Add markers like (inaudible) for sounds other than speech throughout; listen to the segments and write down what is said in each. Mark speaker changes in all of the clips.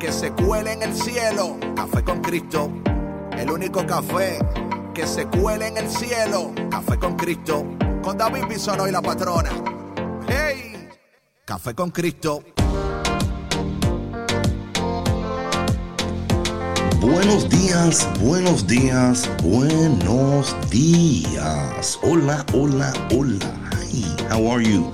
Speaker 1: que se cuele en el cielo. Café con Cristo, el único café que se cuele en el cielo. Café con Cristo, con David Bisono y la patrona. ¡Hey! Café con Cristo.
Speaker 2: Buenos días, buenos días, buenos días. Hola, hola, hola. Hi, how are you?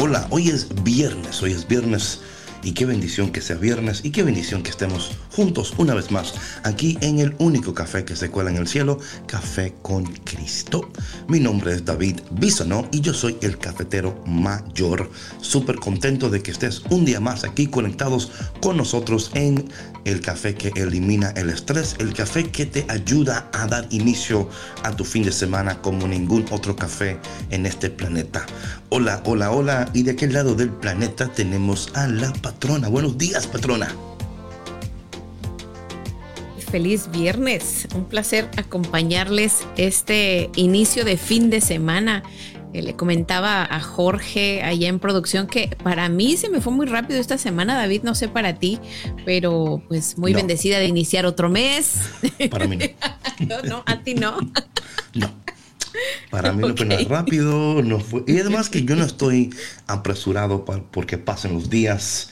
Speaker 2: Hola, hoy es viernes, hoy es viernes y qué bendición que sea viernes y qué bendición que estemos juntos una vez más aquí en el único café que se cuela en el cielo, Café con Cristo. Mi nombre es David Bisonó y yo soy el cafetero mayor. Súper contento de que estés un día más aquí conectados con nosotros en el café que elimina el estrés, el café que te ayuda a dar inicio a tu fin de semana como ningún otro café en este planeta. Hola, hola, hola. Y de aquel lado del planeta tenemos a la patrona. Buenos días, patrona.
Speaker 3: Feliz viernes. Un placer acompañarles este inicio de fin de semana. Eh, le comentaba a Jorge allá en producción que para mí se me fue muy rápido esta semana, David, no sé para ti, pero pues muy bendecida de iniciar otro mes.
Speaker 2: Para mí (laughs)
Speaker 3: no. no, a ti no.
Speaker 2: No. Para mí no fue rápido, no fue. Y además que yo no estoy apresurado porque pasen los días.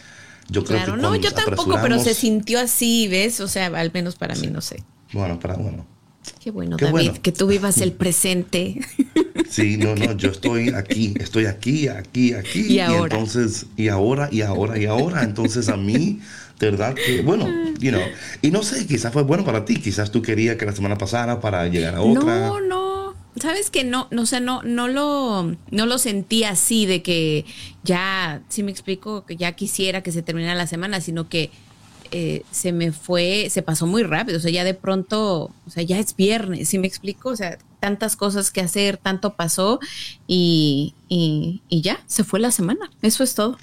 Speaker 2: Yo creo
Speaker 3: claro,
Speaker 2: que
Speaker 3: no, yo tampoco, pero se sintió así, ¿ves? O sea, al menos para mí, no sé.
Speaker 2: Bueno, para bueno.
Speaker 3: Qué bueno, David, que tú vivas el presente.
Speaker 2: Sí, no, no, yo (laughs) estoy aquí, estoy aquí, aquí, aquí. Y, ahora. entonces, y ahora, y ahora, y ahora. Entonces a mí, de verdad que, bueno, you know, y no sé, quizás fue bueno para ti, quizás tú querías que la semana pasara para llegar a otra.
Speaker 3: No, no, sabes que no, no sé, no, no lo, no lo sentí así de que ya, si me explico, que ya quisiera que se terminara la semana, sino que eh, se me fue, se pasó muy rápido, o sea, ya de pronto, o sea, ya es viernes, si me explico, o sea, tantas cosas que hacer, tanto pasó y, y, ya, se fue la semana, eso es todo,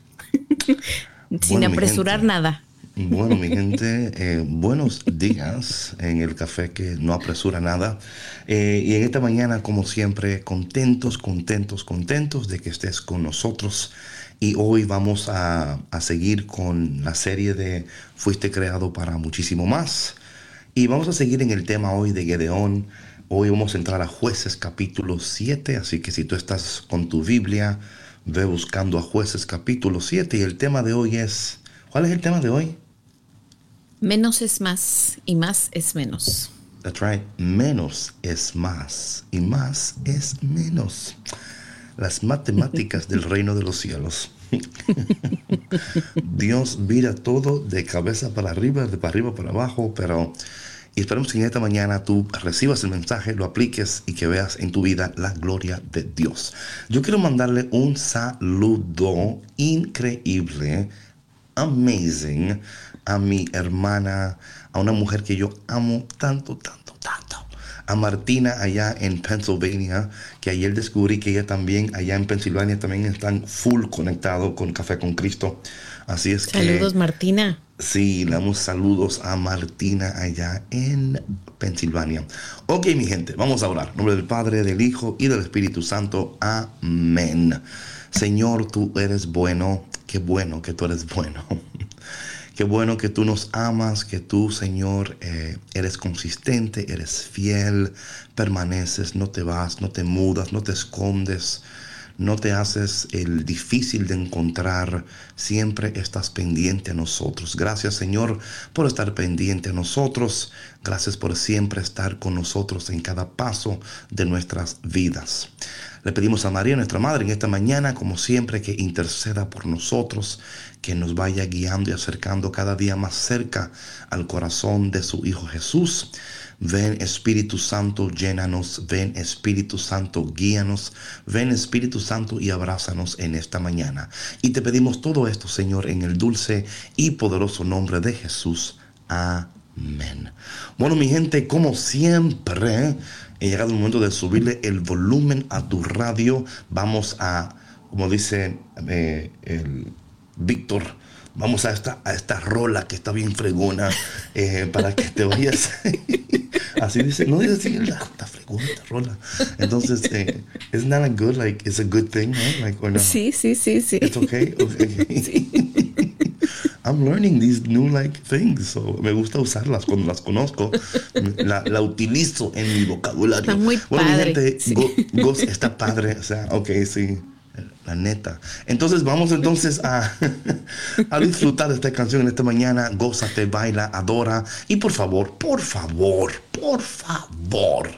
Speaker 3: sin apresurar nada.
Speaker 2: Bueno, mi (laughs) gente, eh, buenos días en el café que no apresura nada. Eh, y en esta mañana, como siempre, contentos, contentos, contentos de que estés con nosotros. Y hoy vamos a, a seguir con la serie de Fuiste creado para muchísimo más. Y vamos a seguir en el tema hoy de Gedeón. Hoy vamos a entrar a jueces capítulo 7, así que si tú estás con tu Biblia, ve buscando a jueces capítulo 7 y el tema de hoy es, ¿cuál es el tema de hoy?
Speaker 3: Menos es más y más es menos.
Speaker 2: That's right. Menos es más y más es menos. Las matemáticas del reino de los cielos. (laughs) Dios mira todo de cabeza para arriba, de para arriba para abajo, pero y esperamos que en esta mañana tú recibas el mensaje, lo apliques y que veas en tu vida la gloria de Dios. Yo quiero mandarle un saludo increíble, amazing, a mi hermana, a una mujer que yo amo tanto, tanto, tanto. A Martina allá en Pennsylvania, que ayer descubrí que ella también allá en Pensilvania también están full conectados con Café con Cristo. Así es
Speaker 3: que... Saludos Martina.
Speaker 2: Sí, le damos saludos a Martina allá en Pensilvania. Ok, mi gente, vamos a orar. En nombre del Padre, del Hijo y del Espíritu Santo. Amén. Señor, tú eres bueno. Qué bueno que tú eres bueno. Qué bueno que tú nos amas, que tú, Señor, eh, eres consistente, eres fiel, permaneces, no te vas, no te mudas, no te escondes, no te haces el difícil de encontrar, siempre estás pendiente a nosotros. Gracias, Señor, por estar pendiente a nosotros. Gracias por siempre estar con nosotros en cada paso de nuestras vidas. Le pedimos a María, nuestra Madre, en esta mañana, como siempre, que interceda por nosotros, que nos vaya guiando y acercando cada día más cerca al corazón de su Hijo Jesús. Ven Espíritu Santo, llénanos. Ven Espíritu Santo, guíanos. Ven Espíritu Santo y abrázanos en esta mañana. Y te pedimos todo esto, Señor, en el dulce y poderoso nombre de Jesús. Amén. Bueno, mi gente, como siempre, he llegado el momento de subirle el volumen a tu radio. Vamos a, como dice eh, el Víctor, vamos a esta, a esta rola que está bien fregona eh, para que te vayas. (laughs) así dice, no dice así, está fregona esta rola. Entonces, eh, isn't that a good, like, it's a good thing, right? Like, or no?
Speaker 3: Sí, sí, sí, sí.
Speaker 2: It's okay. okay. (laughs) (laughs) I'm learning these new like things, so me gusta usarlas cuando las conozco, la, la utilizo en mi vocabulario.
Speaker 3: Está muy
Speaker 2: bueno,
Speaker 3: padre,
Speaker 2: mi gente,
Speaker 3: sí.
Speaker 2: Go- Ghost está padre, o sea, ok, sí, la neta. Entonces vamos entonces a, a disfrutar de esta canción en esta mañana. Gózate, baila, adora y por favor, por favor, por favor.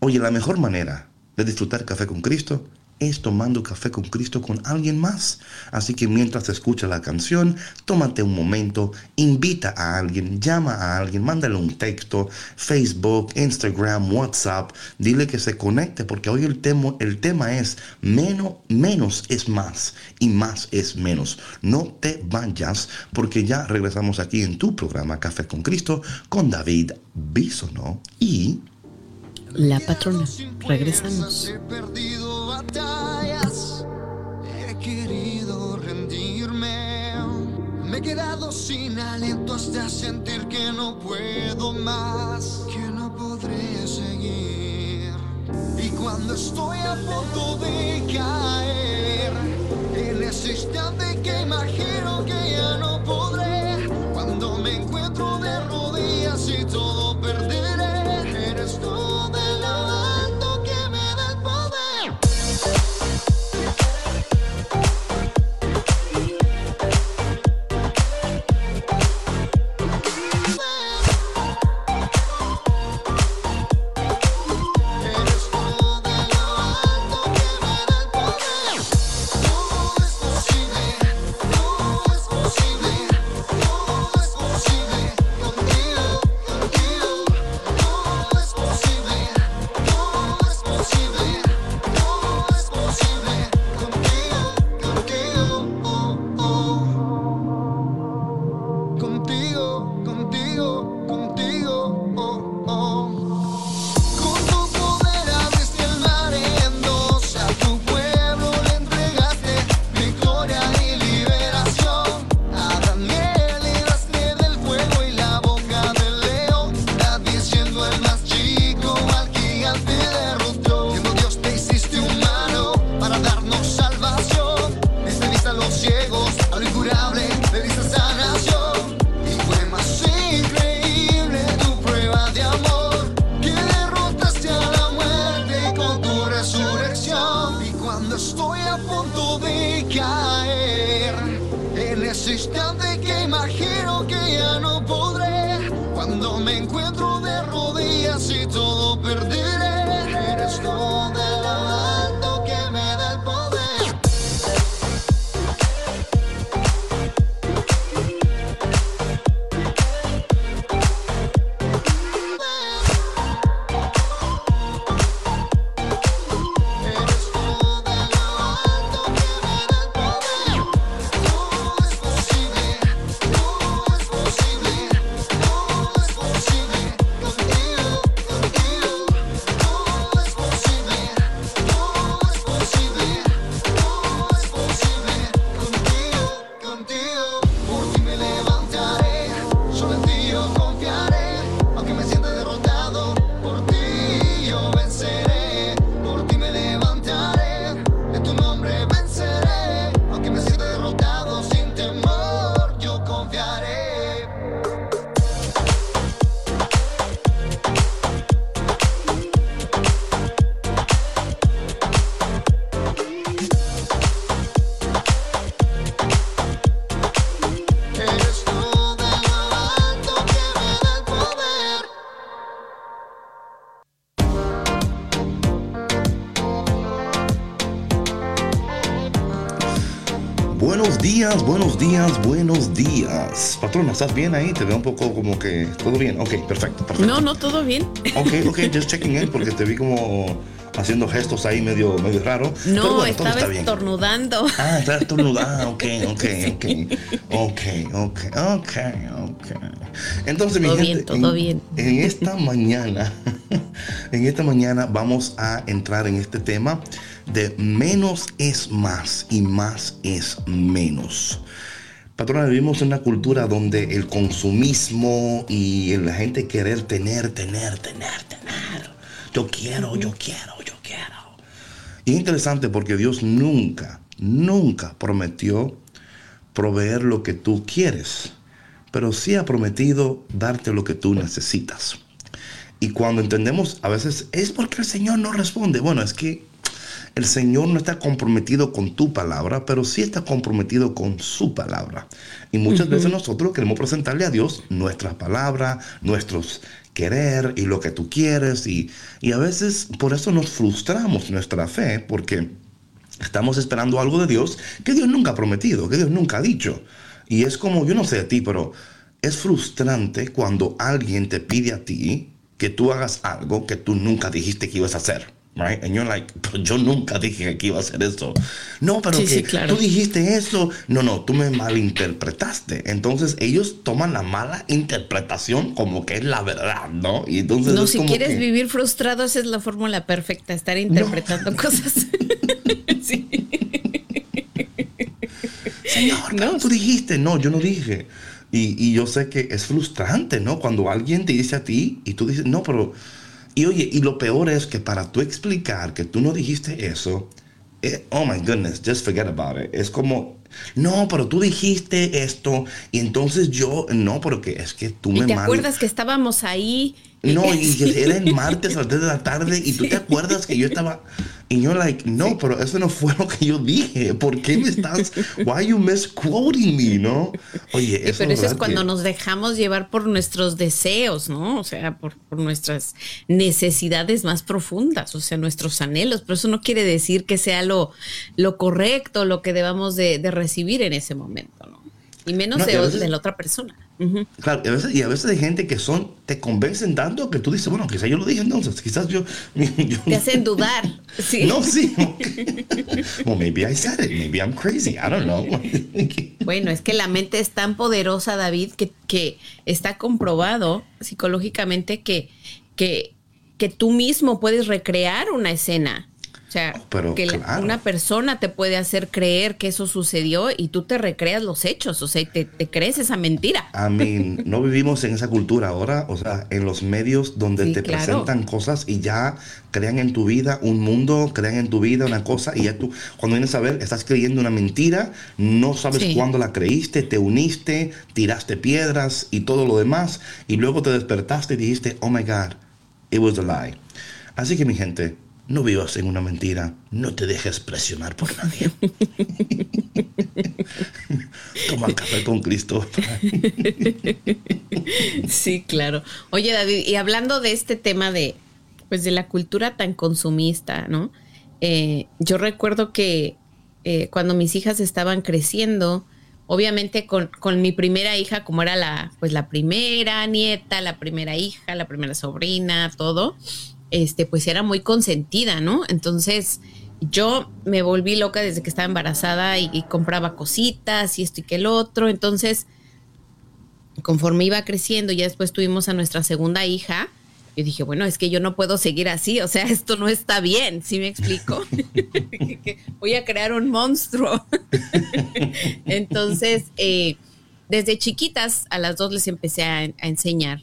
Speaker 2: Oye, la mejor manera de disfrutar café con Cristo es tomando café con Cristo con alguien más. Así que mientras escuchas la canción, tómate un momento, invita a alguien, llama a alguien, mándale un texto, Facebook, Instagram, WhatsApp, dile que se conecte porque hoy el tema, el tema es menos, menos es más y más es menos. No te vayas porque ya regresamos aquí en tu programa Café con Cristo con David Bisono y...
Speaker 3: La patrona. Regresamos.
Speaker 4: He perdido batallas, he querido rendirme. Me he quedado sin aliento hasta sentir que no puedo más, que no podré seguir. Y cuando estoy a punto de caer, en ese instante que imagino que ya no podré,
Speaker 2: días, buenos días, buenos días. Patrona, ¿estás bien ahí? Te veo un poco como que todo bien. Ok, perfecto, perfecto.
Speaker 3: No, no, todo bien.
Speaker 2: Ok, ok, (laughs) just checking in porque te vi como haciendo gestos ahí medio, medio raro.
Speaker 3: No,
Speaker 2: bueno, todo
Speaker 3: estaba estornudando.
Speaker 2: Ah, está estornudando. Ah, ok, ok, ok. Ok, ok, ok, ok. Entonces, mi
Speaker 3: Todo
Speaker 2: gente,
Speaker 3: bien, todo
Speaker 2: en,
Speaker 3: bien.
Speaker 2: en esta mañana, (laughs) en esta mañana vamos a entrar en este tema de menos es más y más es menos. Patrona, vivimos en una cultura donde el consumismo y la gente querer tener, tener, tener, tener. Yo quiero, yo quiero, yo quiero. Y es interesante porque Dios nunca, nunca prometió proveer lo que tú quieres, pero sí ha prometido darte lo que tú necesitas. Y cuando entendemos, a veces es porque el Señor no responde. Bueno, es que el Señor no está comprometido con tu palabra, pero sí está comprometido con su palabra. Y muchas veces nosotros queremos presentarle a Dios nuestra palabra, nuestros querer y lo que tú quieres. Y, y a veces por eso nos frustramos nuestra fe, porque estamos esperando algo de Dios que Dios nunca ha prometido, que Dios nunca ha dicho. Y es como, yo no sé a ti, pero es frustrante cuando alguien te pide a ti que tú hagas algo que tú nunca dijiste que ibas a hacer. Right? And you're like, pero yo nunca dije que iba a hacer eso. No, pero
Speaker 3: Sí,
Speaker 2: que
Speaker 3: sí, claro.
Speaker 2: tú dijiste eso. No, no, tú me malinterpretaste. Entonces ellos toman la mala interpretación como que es la verdad, ¿no? Y entonces
Speaker 3: No, si quieres
Speaker 2: que-
Speaker 3: vivir frustrado, esa es la fórmula perfecta, estar interpretando (laughs) cosas. (laughs) sí.
Speaker 2: Señor,
Speaker 3: No.
Speaker 2: tú dijiste, no, yo no dije. Y, y yo sé que es frustrante, ¿no? Cuando alguien te dice a ti y tú dices, no, pero... Y oye, y lo peor es que para tú explicar que tú no dijiste eso, eh, oh my goodness, just forget about it. Es como, no, pero tú dijiste esto y entonces yo, no, porque es que tú
Speaker 3: ¿Y
Speaker 2: me
Speaker 3: te
Speaker 2: mal-
Speaker 3: acuerdas que estábamos ahí?
Speaker 2: No, y que era el martes a las 3 de la tarde y tú te acuerdas que yo estaba y yo like, no, pero eso no fue lo que yo dije. ¿Por qué me estás why are you misquoting me, no? Oye,
Speaker 3: Sí,
Speaker 2: eso
Speaker 3: pero eso es cuando
Speaker 2: que-
Speaker 3: nos dejamos llevar por nuestros deseos, ¿no? O sea, por, por nuestras necesidades más profundas, o sea, nuestros anhelos. Pero eso no quiere decir que sea lo, lo correcto, lo que debamos de, de recibir en ese momento, ¿no? Y menos
Speaker 2: No,
Speaker 3: de,
Speaker 2: a veces-
Speaker 3: de la otra persona.
Speaker 2: Claro, y a veces, y a veces hay gente que son, te convencen tanto que tú dices, bueno, quizás yo lo dije entonces, quizás yo. (laughs) yo-
Speaker 3: Te hacen dudar. (laughs) Sí.
Speaker 2: No, sí. (laughs) well, maybe I said it, maybe I'm crazy, I don't know.
Speaker 3: Bueno, es que la mente es tan poderosa, David, que, que está comprobado psicológicamente que, que, que tú mismo puedes recrear una escena. O sea,
Speaker 2: Oh, pero
Speaker 3: que
Speaker 2: claro.
Speaker 3: una persona te puede hacer creer que eso sucedió y tú te recreas los hechos, o sea, te, te crees esa mentira.
Speaker 2: I mean, no vivimos en esa cultura ahora, o sea, en los medios donde
Speaker 3: Sí,
Speaker 2: te
Speaker 3: claro.
Speaker 2: presentan cosas y ya crean en tu vida un mundo, crean en tu vida una cosa y ya tú, cuando vienes a ver, estás creyendo una mentira, no sabes
Speaker 3: Sí.
Speaker 2: cuándo la creíste, te uniste, tiraste piedras y todo lo demás y luego te despertaste y dijiste, oh my God, it was a lie. Así que mi gente, no vivas en una mentira, no te dejes presionar por nadie. (laughs) Toma café con Cristo.
Speaker 3: Sí, claro. Oye, David, y hablando de este tema de, pues, de la cultura tan consumista, ¿no? Eh, yo recuerdo que eh, cuando mis hijas estaban creciendo, obviamente con, con mi primera hija, como era la, pues, la primera nieta, la primera hija, la primera sobrina, todo, este, pues era muy consentida, ¿no? Entonces, yo me volví loca desde que estaba embarazada y, compraba cositas y esto y que el otro. Entonces, conforme iba creciendo, ya después tuvimos a nuestra segunda hija. Yo dije, bueno, es que yo no puedo seguir así, o sea, (laughs) esto no está bien, ¿sí me explico? (laughs) Voy a crear un monstruo. (laughs) Entonces, eh, desde chiquitas a las dos les empecé a enseñar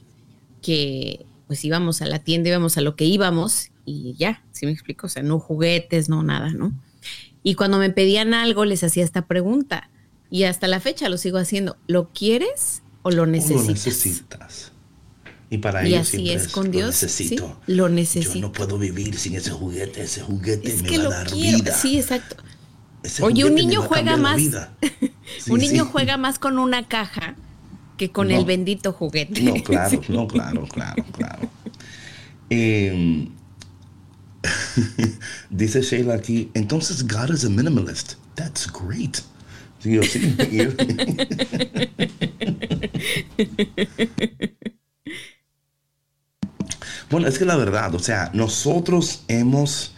Speaker 3: que pues íbamos a la tienda, íbamos a lo que íbamos y ya, ¿sí me explico? O sea, no juguetes, no nada, ¿no? Y cuando me pedían algo, les hacía esta pregunta. Y hasta la fecha lo sigo haciendo. ¿Lo quieres o lo
Speaker 2: Lo
Speaker 3: necesitas?
Speaker 2: necesitas. Y para
Speaker 3: Y
Speaker 2: ellos
Speaker 3: así
Speaker 2: siempre
Speaker 3: es con Dios,
Speaker 2: Lo necesito.
Speaker 3: sí, lo
Speaker 2: Yo
Speaker 3: necesito.
Speaker 2: no puedo vivir sin ese juguete. Ese juguete
Speaker 3: Es
Speaker 2: me
Speaker 3: que
Speaker 2: va
Speaker 3: lo
Speaker 2: a dar
Speaker 3: quiero.
Speaker 2: vida.
Speaker 3: Sí, exacto.
Speaker 2: Ese
Speaker 3: Oye, un niño juega más-. (laughs)
Speaker 2: Sí,
Speaker 3: Un niño
Speaker 2: sí.
Speaker 3: juega más con una caja que con
Speaker 2: No.
Speaker 3: el bendito juguete.
Speaker 2: No, claro,
Speaker 3: Sí. (laughs)
Speaker 2: no, claro, claro, claro. Em, (laughs) dice Sheila aquí, entonces God is a minimalist. That's great. Sí, (laughs) sí. bueno, es que la verdad, o sea, nosotros hemos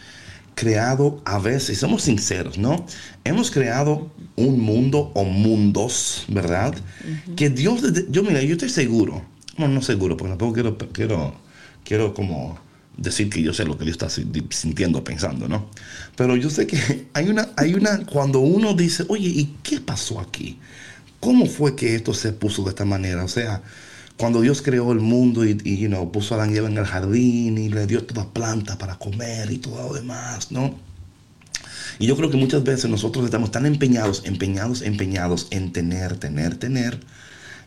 Speaker 2: creado a veces, somos sinceros, ¿no? Hemos creado un mundo o mundos, ¿verdad? Que Dios, yo mira, yo estoy seguro, bueno, no seguro, porque tampoco quiero, quiero, quiero como decir que yo sé lo que Dios está sintiendo, pensando, ¿no? Pero yo sé que (laughs) hay una, hay una, cuando uno dice, oye, ¿y qué pasó aquí? ¿Cómo fue que esto se puso de esta manera? O sea, cuando Dios creó el mundo y, y puso a Adán y Eva en el jardín y le dio todas plantas para comer y todo lo demás, ¿no? Y yo creo que muchas veces nosotros estamos tan empeñados, empeñados, empeñados en tener, tener, tener,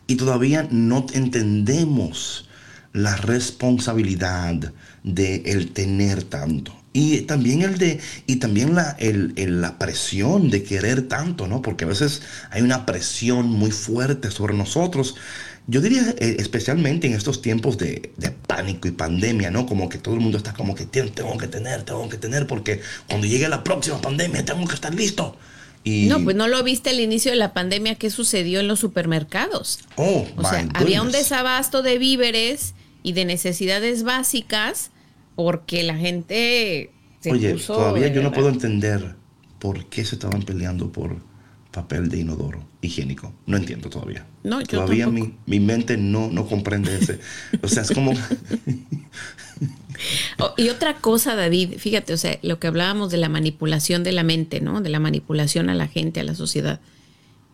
Speaker 2: y todavía no entendemos la responsabilidad de el tener tanto. Y también el de, y también la, la presión de querer tanto, ¿no? Porque a veces hay una presión muy fuerte sobre nosotros yo diría eh, especialmente en estos tiempos de, pánico y pandemia, ¿no? Como que todo el mundo está como que tengo que tener, tengo que tener, porque cuando llegue la próxima pandemia tengo que estar listo.
Speaker 3: Y... No, pues no lo viste al inicio de la pandemia, ¿qué sucedió en los supermercados?
Speaker 2: Oh,
Speaker 3: o sea, había un desabasto de víveres y de necesidades básicas porque la gente
Speaker 2: se Oye, todavía yo no puedo entender por qué se estaban peleando por papel de inodoro higiénico. No entiendo todavía.
Speaker 3: No,
Speaker 2: todavía mi, mi, mente no, no comprende ese. O sea, es como... (laughs) (laughs)
Speaker 3: Oh, y otra cosa, David, fíjate, o sea, lo que hablábamos de la manipulación de la mente, ¿no? De la manipulación a la gente, a la sociedad.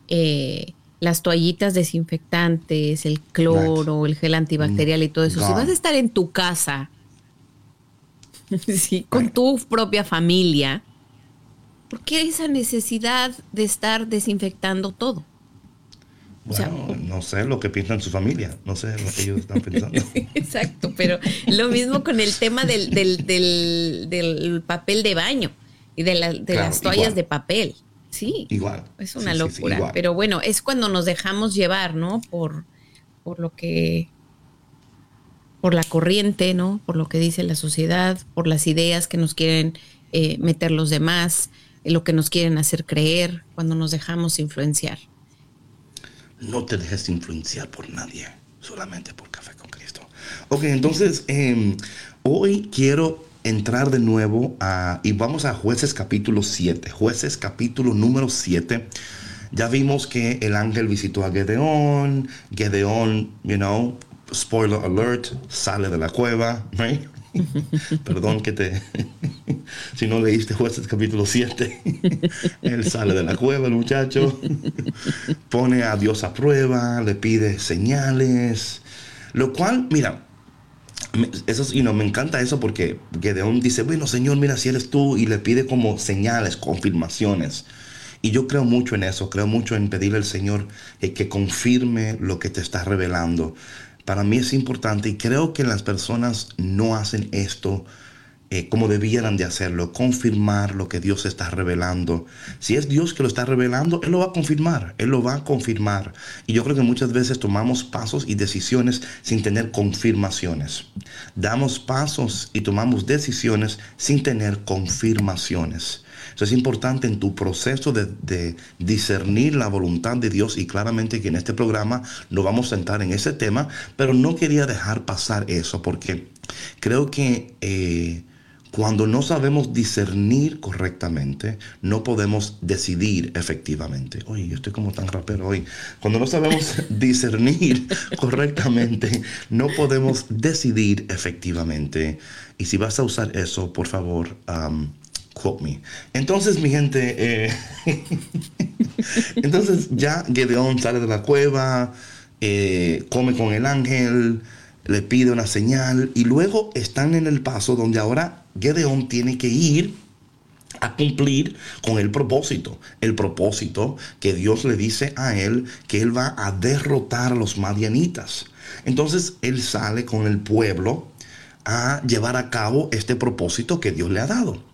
Speaker 3: Eh, las toallitas desinfectantes, el cloro, el gel antibacterial y todo eso. Si vas a estar en tu casa, (laughs) sí, con tu propia familia, ¿Por qué esa necesidad de estar desinfectando todo?
Speaker 2: Bueno, no sé lo que piensan su familia, no sé lo que ellos están pensando. (laughs)
Speaker 3: Exacto, pero lo mismo con el tema del, del, papel de baño y de, las toallas de papel. Sí,
Speaker 2: igual.
Speaker 3: Es una locura. pero bueno, es cuando nos dejamos llevar, ¿no? Por, por lo que por la corriente, ¿no? Por lo que dice la sociedad, por las ideas que nos quieren eh, meter los demás lo que nos quieren hacer creer cuando nos dejamos influenciar.
Speaker 2: No te dejes influenciar por nadie, solamente por Café con Cristo. Ok, entonces em, hoy quiero entrar de nuevo a, y vamos a jueces capítulo 7, jueces capítulo número 7. Ya vimos que el ángel visitó a Gedeón, Gedeón, you know, spoiler alert, sale de la cueva, right? (laughs) Perdón que te... (laughs) si no leíste jueces capítulo 7, (laughs) él sale de la cueva, el muchacho, pone a Dios a prueba, le pide señales, lo cual, mira, eso y no me encanta eso porque Gedeón dice, bueno, Señor, mira, si eres tú, y le pide como señales, confirmaciones. Y yo creo mucho en eso, creo mucho en pedirle al Señor que confirme lo que te está revelando para mí es importante y creo que las personas no hacen esto eh, como debieran de hacerlo, confirmar lo que Dios está revelando. Si es Dios que lo está revelando, Él lo va a confirmar, Él lo va a confirmar. Y yo creo que muchas veces tomamos pasos y decisiones sin tener confirmaciones. Damos pasos y tomamos decisiones sin tener confirmaciones es importante en tu proceso de, discernir la voluntad de Dios y claramente que en este programa nos vamos a sentar en ese tema, pero no quería dejar pasar eso porque creo que... Eh, cuando no sabemos discernir correctamente, no podemos decidir efectivamente. Oye, yo estoy como tan rapero hoy. Cuando no sabemos (laughs) discernir (laughs) correctamente, no podemos decidir efectivamente. Y si vas a usar eso, por favor, me. Entonces, mi gente, eh, (laughs) entonces ya Gedeón sale de la cueva, eh, come con el ángel, le pide una señal y luego están en el paso donde ahora Gedeón tiene que ir a cumplir con el propósito, el propósito que Dios le dice a él que él va a derrotar a los madianitas. Entonces él sale con el pueblo a llevar a cabo este propósito que Dios le ha dado.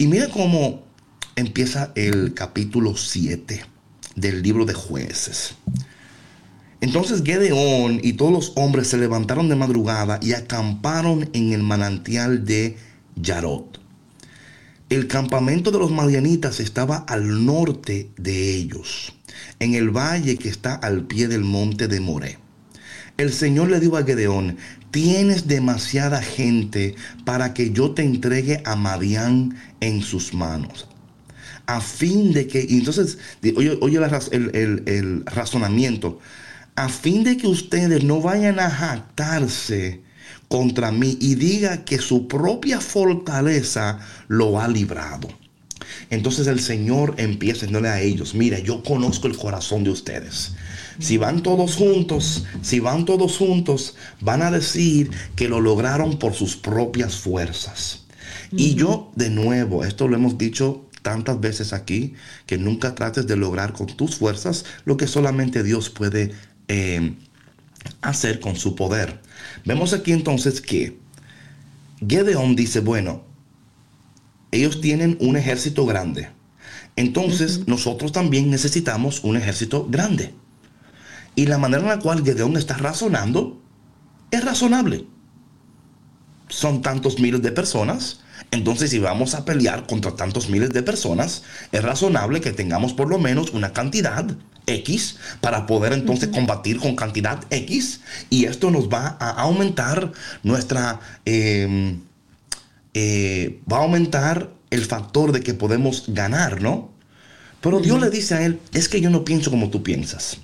Speaker 2: Y mira cómo empieza el capítulo 7 del libro de jueces. Entonces Gedeón y todos los hombres se levantaron de madrugada y acamparon en el manantial de Yarot. El campamento de los madianitas estaba al norte de ellos, en el valle que está al pie del monte de Moré. El Señor le dijo a Gedeón, tienes demasiada gente para que yo te entregue a Madián en sus manos. A fin de que, y entonces, oye, oye el, razonamiento, a fin de que ustedes no vayan a jactarse contra mí y diga que su propia fortaleza lo ha librado. Entonces el Señor empieza decirle a ellos, mira, yo conozco el corazón de ustedes. Si van todos juntos, si van todos juntos, van a decir que lo lograron por sus propias fuerzas. Y yo, de nuevo, esto lo hemos dicho tantas veces aquí, que nunca trates de lograr con tus fuerzas lo que solamente Dios puede eh, hacer con su poder. Vemos aquí entonces que Gedeón dice, bueno, ellos tienen un ejército grande. Entonces nosotros también necesitamos un ejército grande. Y la manera en la cual Gedeón está razonando es razonable. Son tantos miles de personas. Entonces si vamos a pelear contra tantos miles de personas, es razonable que tengamos por lo menos una cantidad X para poder entonces combatir con cantidad X. Y esto nos va a aumentar nuestra... eh, eh, va a aumentar el factor de que podemos ganar, ¿no? Pero Dios le dice a él, es que yo no pienso como tú piensas.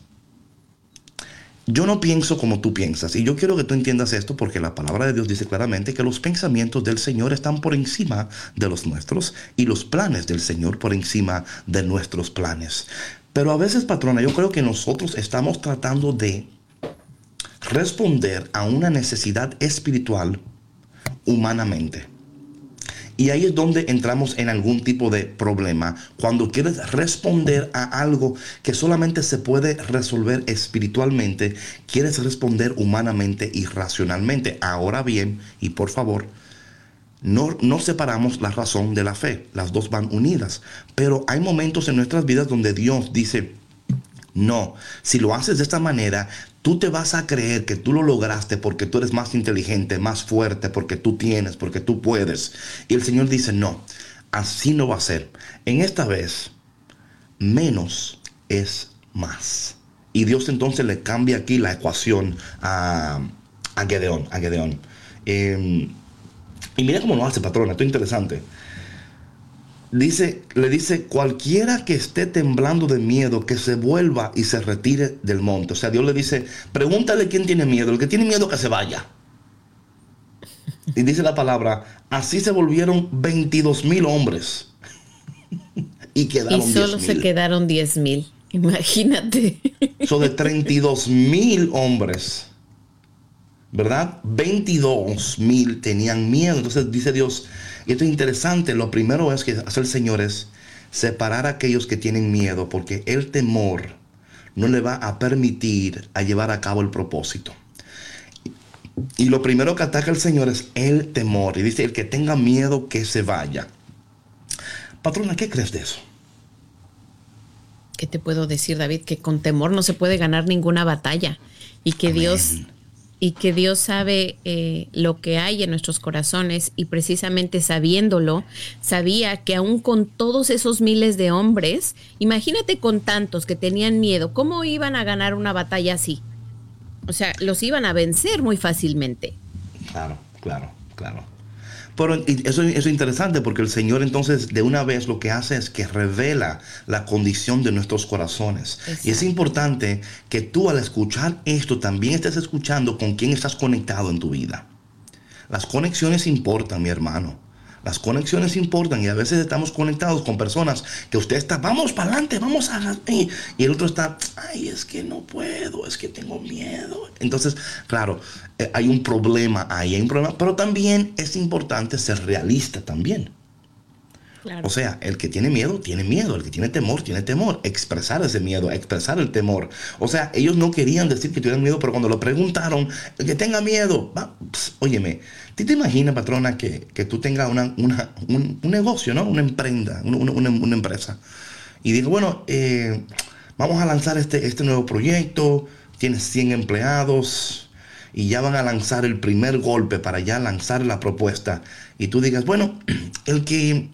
Speaker 2: Yo no pienso como tú piensas. Y yo quiero que tú entiendas esto porque la palabra de Dios dice claramente que los pensamientos del Señor están por encima de los nuestros y los planes del Señor por encima de nuestros planes. Pero a veces, patrona, yo creo que nosotros estamos tratando de responder a una necesidad espiritual humanamente. Y ahí es donde entramos en algún tipo de problema. Cuando quieres responder a algo que solamente se puede resolver espiritualmente, quieres responder humanamente y racionalmente. Ahora bien, y por favor, no, no separamos la razón de la fe. Las dos van unidas. Pero hay momentos en nuestras vidas donde Dios dice, no, si lo haces de esta manera, tú te vas a creer que tú lo lograste porque tú eres más inteligente, más fuerte, porque tú tienes, porque tú puedes. Y el Señor dice, no, así no va a ser. En esta vez, menos es más. Y Dios entonces le cambia aquí la ecuación a, a Gedeón. A Gedeón. Eh, y mira cómo lo hace, patrona, esto es interesante. Dice, le dice, cualquiera que esté temblando de miedo, que se vuelva y se retire del monte. O sea, Dios le dice, pregúntale quién tiene miedo. El que tiene miedo que se vaya. Y dice la palabra, así se volvieron 22 mil hombres. (laughs) y quedaron
Speaker 3: Y solo
Speaker 2: 10,000.
Speaker 3: se quedaron 10 mil. Imagínate.
Speaker 2: Son de (laughs) 32 mil hombres. ¿Verdad? 22 mil tenían miedo. Entonces dice Dios, y esto es interesante, lo primero es que hace el Señor es separar a aquellos que tienen miedo, porque el temor no le va a permitir a llevar a cabo el propósito. Y lo primero que ataca el Señor es el temor. Y dice, el que tenga miedo, que se vaya. Patrona, ¿qué crees de eso?
Speaker 3: ¿Qué te puedo decir, David? Que con temor no se puede ganar ninguna batalla y que
Speaker 2: Amén.
Speaker 3: Dios y que Dios sabe eh, lo que hay en nuestros corazones y precisamente sabiéndolo, sabía que aún con todos esos miles de hombres, imagínate con tantos que tenían miedo, ¿cómo iban a ganar una batalla así? O sea, los iban a vencer muy fácilmente.
Speaker 2: Claro, claro, claro. Pero eso, eso es interesante porque el Señor entonces de una vez lo que hace es que revela la condición de nuestros corazones. Y es importante que tú al escuchar esto también estés escuchando con quién estás conectado en tu vida. Las conexiones importan, mi hermano. Las conexiones importan y a veces estamos conectados con personas que usted está, vamos para adelante, vamos a... Y, el otro está, ay, es que no puedo, es que tengo miedo. Entonces, claro, eh, hay un problema ahí, hay un problema, pero también es importante ser realista también. O sea, el que tiene miedo, tiene miedo. El que tiene temor, tiene temor. Expresar ese miedo, expresar el temor. O sea, ellos no querían decir que tuvieran miedo, pero cuando lo preguntaron, el que tenga miedo, va, ps, óyeme, ¿tú te imaginas, patrona, que, que tú tengas una, una- un, negocio, ¿no? Una emprenda, una- una empresa. Y digo, bueno, eh, vamos a lanzar este, este nuevo proyecto, tienes 100 empleados y ya van a lanzar el primer golpe para ya lanzar la propuesta. Y tú digas, bueno, (clears throat) el que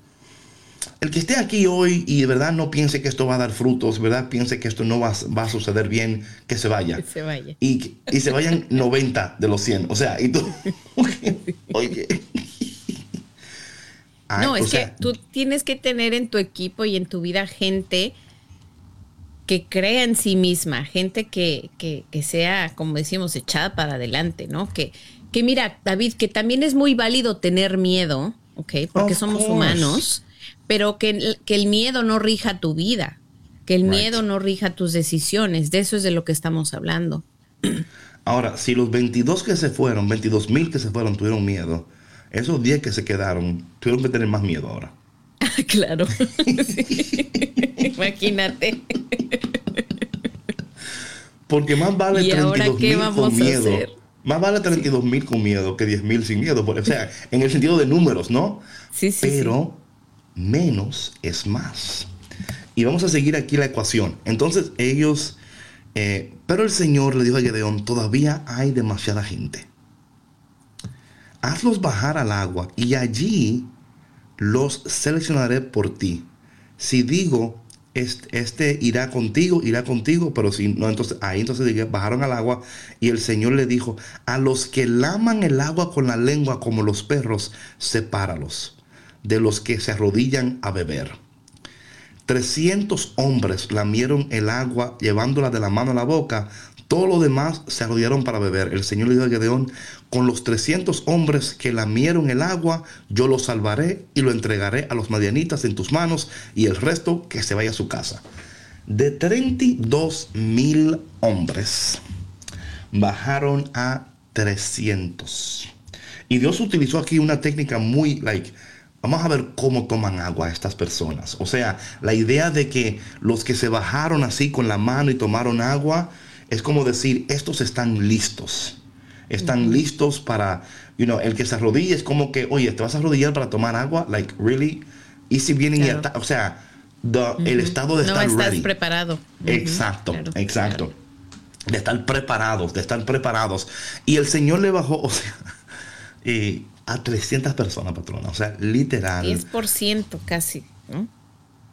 Speaker 2: el que esté aquí hoy y de verdad no piense que esto va a dar frutos, ¿verdad? Piense que esto no va, va a suceder bien, que se vaya.
Speaker 3: Que se vaya.
Speaker 2: Y, y se vayan (laughs) 90 de los 100. O sea, y tú, (laughs) (laughs) oye. Ay,
Speaker 3: no, es
Speaker 2: sea,
Speaker 3: que tú tienes que tener en tu equipo y en tu vida gente que crea en sí misma, gente que, que, que sea, como decimos, echada para adelante, ¿no? Que, que mira, David, que también es muy válido tener miedo, ¿ok? Porque
Speaker 2: Of
Speaker 3: somos
Speaker 2: course.
Speaker 3: humanos, pero que, el- que el miedo no rija tu vida, que el
Speaker 2: Right.
Speaker 3: miedo no rija tus decisiones, de eso es de lo que estamos hablando. (clears throat)
Speaker 2: Ahora, si los 22 que se fueron, 22 mil que se fueron, tuvieron miedo, esos 10 que se quedaron, tuvieron que tener más miedo ahora. (laughs)
Speaker 3: claro. (laughs) Imagínate.
Speaker 2: Porque más vale
Speaker 3: ¿Y ahora
Speaker 2: 32
Speaker 3: qué
Speaker 2: mil con miedo. Más vale 32 mil con miedo que 10 mil sin miedo. O sea, en el sentido de números, ¿no?
Speaker 3: Sí, sí,
Speaker 2: Pero menos es más. Y vamos a seguir aquí la ecuación. Entonces ellos, eh, pero el Señor le dijo a Gedeón, todavía hay demasiada gente. Hazlos bajar al agua y allí los seleccionaré por ti. Si digo, este, este irá contigo, irá contigo, pero si no, entonces ahí entonces bajaron al agua y el Señor le dijo, a los que laman el agua con la lengua como los perros, sepáralos de los que se arrodillan a beber. 300 hombres lamieron el agua llevándola de la mano a la boca. Todos los demás se arrodillaron para beber. El Señor le dijo a Gedeón, con los 300 hombres que lamieron el agua, yo lo salvaré y lo entregaré a los madianitas en tus manos y el resto que se vaya a su casa. De 32 mil hombres bajaron a 300. Y Dios utilizó aquí una técnica muy, like, vamos a ver cómo toman agua estas personas. O sea, la idea de que los que se bajaron así con la mano y tomaron agua, es como decir, estos están listos. Están listos para, you know, el que se arrodilla es como que, oye, ¿te vas a arrodillar para tomar agua? Like, really? Y si vienen y
Speaker 3: Claro.
Speaker 2: ata- o sea, the- el estado de
Speaker 3: no
Speaker 2: estar
Speaker 3: estás
Speaker 2: ready.
Speaker 3: preparado.
Speaker 2: Exacto,
Speaker 3: claro,
Speaker 2: exacto.
Speaker 3: claro.
Speaker 2: De estar preparados, de estar preparados. Y el Señor le bajó, o sea, (laughs) eh, a 300 personas, patrona. O sea, literal.
Speaker 3: 10% casi, ¿no?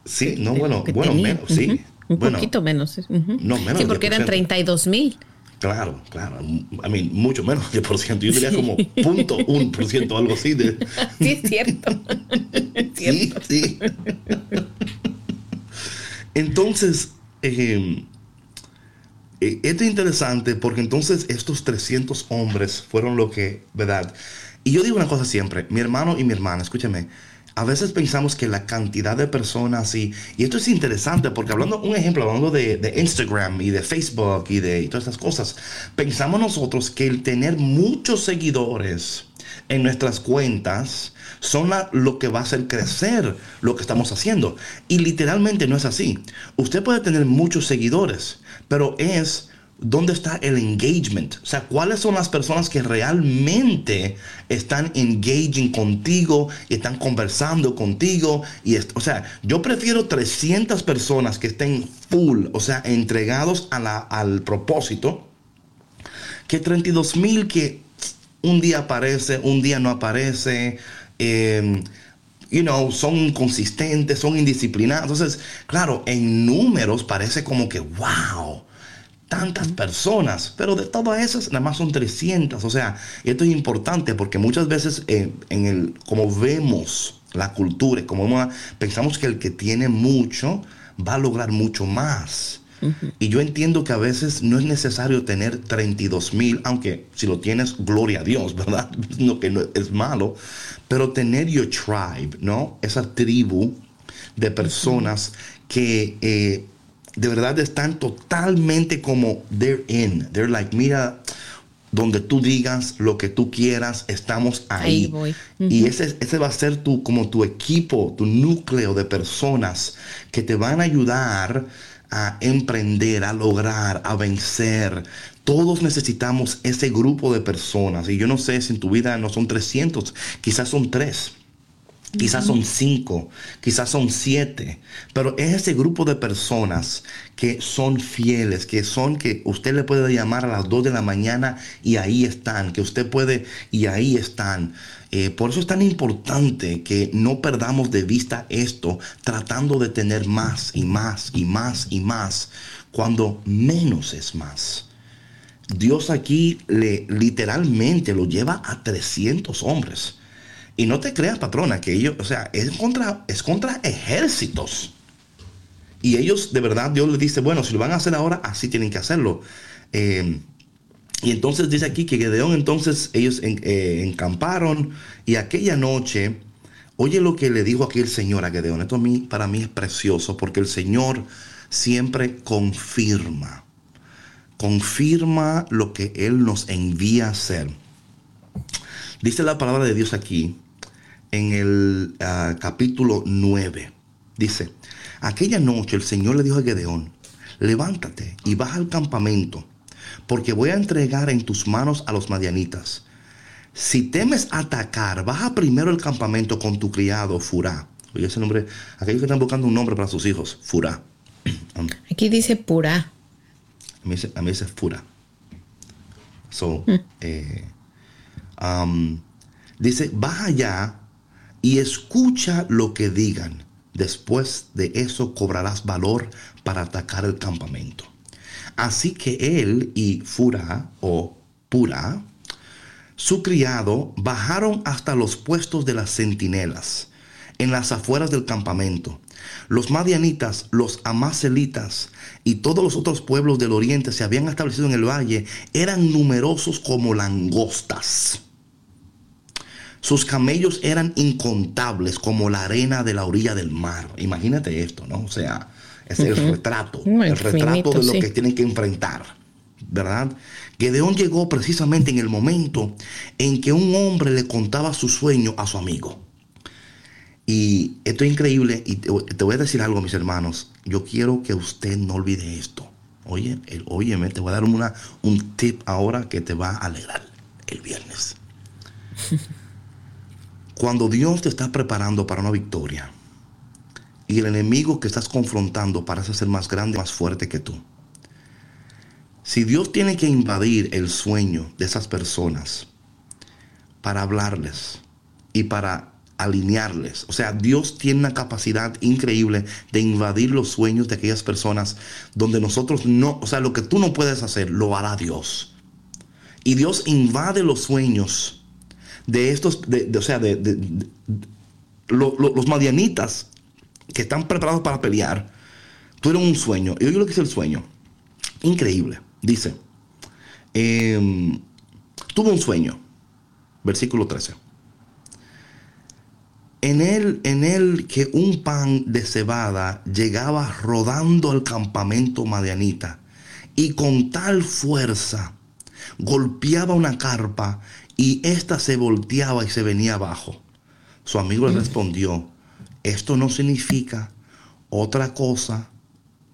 Speaker 2: sí, no,
Speaker 3: de
Speaker 2: bueno, bueno,
Speaker 3: tenía.
Speaker 2: menos, sí.
Speaker 3: Un
Speaker 2: bueno,
Speaker 3: poquito menos. ujú.
Speaker 2: No, menos
Speaker 3: Sí, porque eran
Speaker 2: 10%.
Speaker 3: 32 mil.
Speaker 2: Claro, claro. I mean, mucho menos de por ciento. Yo diría como punto un por ciento, algo así. De, (laughs)
Speaker 3: Sí, es cierto. Es (laughs)
Speaker 2: sí, sí. Entonces, eh, eh, esto es interesante porque entonces estos 300 hombres fueron lo que, ¿verdad? Y yo digo una cosa siempre, mi hermano y mi hermana, escúchame, a veces pensamos que la cantidad de personas y, y esto es interesante porque hablando, un ejemplo, hablando de, de Instagram y de Facebook y de todas estas cosas, pensamos nosotros que el tener muchos seguidores en nuestras cuentas son la- lo que va a hacer crecer lo que estamos haciendo. Y literalmente no es así. Usted puede tener muchos seguidores, pero es dónde está el engagement. O sea, cuáles son las personas que realmente están engaging contigo están conversando contigo. Y o sea, yo prefiero 300 personas que estén full, o sea, entregados a la- al propósito que 32 mil que un día aparece, un día no aparece, eh, you know, son inconsistentes, son indisciplinados. Entonces, claro, en números parece como que, wow, tantas personas, pero de todas esas nada más son 300. O sea, esto es importante porque muchas veces eh, en el, como vemos la cultura, como vemos- pensamos que el que tiene mucho va a lograr mucho más. Y yo entiendo que a veces no es necesario tener 32 mil, aunque si lo tienes, gloria a Dios, (laughs) ¿verdad? No que no es malo, pero tener your tribe, ¿no? Esa tribu de personas que eh, de verdad están totalmente como they're in. They're like, mira, donde tú digas lo que tú quieras, estamos ahí.
Speaker 3: Ahí voy.
Speaker 2: Y ese, ese va a ser tu, como tu equipo, tu núcleo de personas que te van a ayudar a emprender, a lograr, a vencer. Todos necesitamos ese grupo de personas. Y yo no sé si en tu vida no son 300, quizás son tres. Quizás son cinco, quizás son siete, pero es ese grupo de personas que son fieles, que son que usted le puede llamar a las dos de la mañana y ahí están, que usted puede y ahí están. Eh, por eso es tan importante que no perdamos de vista esto, tratando de tener más y más y más y más, cuando menos es más. Dios aquí le literalmente lo lleva a 300 hombres. Y no te creas, patrona, que ellos, o sea, es contra, es contra ejércitos. Y ellos, de verdad, Dios les dice, bueno, si lo van a hacer ahora, así tienen que hacerlo. Eh, y entonces dice aquí que Gedeón, entonces ellos eh, encamparon y aquella noche, oye lo que le dijo aquí el Señor a Gedeón. Esto a mí, para mí es precioso porque el Señor siempre confirma, confirma lo que Él nos envía a hacer. Dice la palabra de Dios aquí en el ah, capítulo 9. Dice, aquella noche el Señor le dijo a Gedeón, levántate y baja al campamento, porque voy a entregar en tus manos a los madianitas. Si temes atacar, baja primero el campamento con tu criado Furá. Oye, ese nombre, aquellos que están buscando un nombre para sus hijos, Furá. (clears throat)
Speaker 3: Aquí dice Purá.
Speaker 2: A mí, dice- a mí dice Fura. So, eh, um, dice, baja allá y escucha lo que digan. Después de eso cobrarás valor para atacar el campamento. Así que él y Fura o Pura, su criado, bajaron hasta los puestos de las centinelas, en las afueras del campamento. Los madianitas, los amaselitas y todos los otros pueblos del oriente se habían establecido en el valle, eran numerosos como langostas. Sus camellos eran incontables como la arena de la orilla del mar. Imagínate esto, ¿no? O sea, es el retrato, el retrato de lo
Speaker 3: sí.
Speaker 2: que tienen que enfrentar, ¿verdad? Gedeón llegó precisamente en el momento en que un hombre le contaba su sueño a su amigo. Y esto es increíble y te, te voy a decir algo, mis hermanos. Yo quiero que usted no olvide esto. Oye, el, óyeme, te voy a dar una, un tip ahora que te va a alegrar el viernes. (laughs) Cuando Dios te está preparando para una victoria y el enemigo que estás confrontando parece ser más grande, más fuerte que tú. Si Dios tiene que invadir el sueño de esas personas para hablarles y para alinearles, o sea, Dios tiene una capacidad increíble de invadir los sueños de aquellas personas donde nosotros no, o sea, lo que tú no puedes hacer, lo hará Dios. Y Dios invade los sueños de estos, de, o sea, de, de- de- lo- lo- los madianitas que están preparados para pelear. Tuvieron un sueño. Y oye lo que es el sueño. Increíble. Dice, em, tuvo un sueño. Versículo 13. En él, en él que un pan de cebada llegaba rodando al campamento madianita y con tal fuerza golpeaba una carpa y ésta se volteaba y se venía abajo. Su amigo le respondió, esto no significa otra cosa,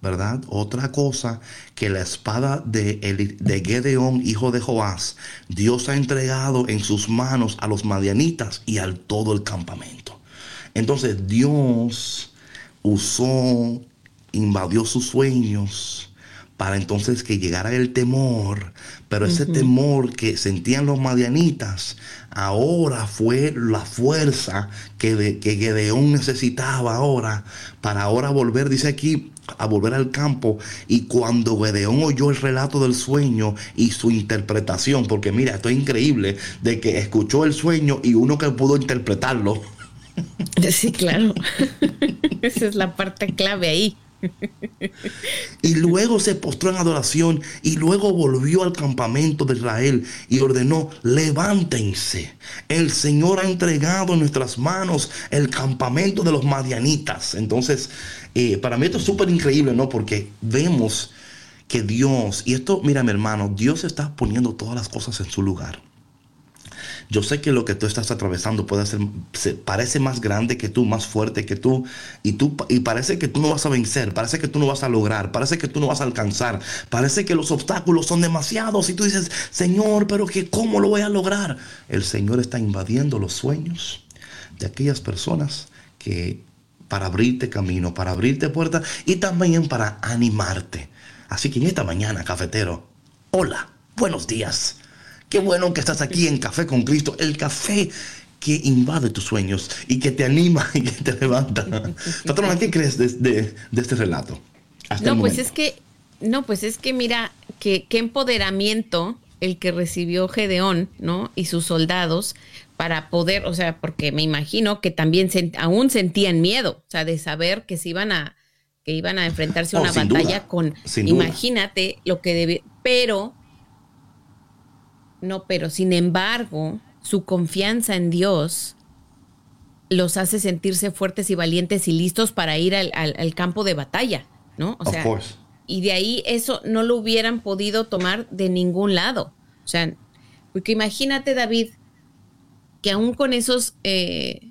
Speaker 2: ¿verdad? Otra cosa que la espada de, de Gedeón, hijo de Joás, Dios ha entregado en sus manos a los madianitas y al todo el campamento. Entonces Dios usó, invadió sus sueños para entonces que llegara el temor, pero ese temor que sentían los madianitas ahora fue la fuerza que, de- que Gedeón necesitaba ahora para ahora volver, dice aquí, a volver al campo. Y cuando Gedeón oyó el relato del sueño y su interpretación, porque mira, esto es increíble, de que escuchó el sueño y uno que pudo interpretarlo. (laughs)
Speaker 3: Sí, claro. (laughs) Esa es la parte clave ahí.
Speaker 2: Y luego se postró en adoración y luego volvió al campamento de Israel y ordenó, levántense. El Señor ha entregado en nuestras manos el campamento de los madianitas. Entonces, eh, para mí esto es súper increíble, ¿no? Porque vemos que Dios, y esto, mira mi hermano, Dios está poniendo todas las cosas en su lugar. Yo sé que lo que tú estás atravesando puede ser, se- parece más grande que tú, más fuerte que tú, y tú, y parece que tú no vas a vencer, parece que tú no vas a lograr, parece que tú no vas a alcanzar, parece que los obstáculos son demasiados, y tú dices, Señor, pero que cómo lo voy a lograr. El Señor está invadiendo los sueños de aquellas personas que para abrirte camino, para abrirte puertas y también para animarte. Así que en esta mañana, cafetero, hola, buenos días. Qué bueno que estás aquí en Café con Cristo, el café que invade tus sueños y que te anima y que te levanta. (laughs) Patrona, ¿qué crees de, de- de este relato? Hasta
Speaker 3: No, pues es que, no, pues es que mira, que, qué empoderamiento el que recibió Gedeón, ¿no? Y sus soldados para poder, o sea, porque me imagino que también aún sentían miedo, o sea, de saber que se iban a, que iban a enfrentarse a
Speaker 2: Oh,
Speaker 3: una batalla
Speaker 2: duda,
Speaker 3: con,
Speaker 2: duda.
Speaker 3: imagínate lo que debe, pero, no, pero sin embargo, su confianza en Dios los hace sentirse fuertes y valientes y listos para ir al, al- al campo de batalla, ¿no? O sea, y de ahí eso no lo hubieran podido tomar de ningún lado. O sea, porque imagínate, David, que aún con esos, eh,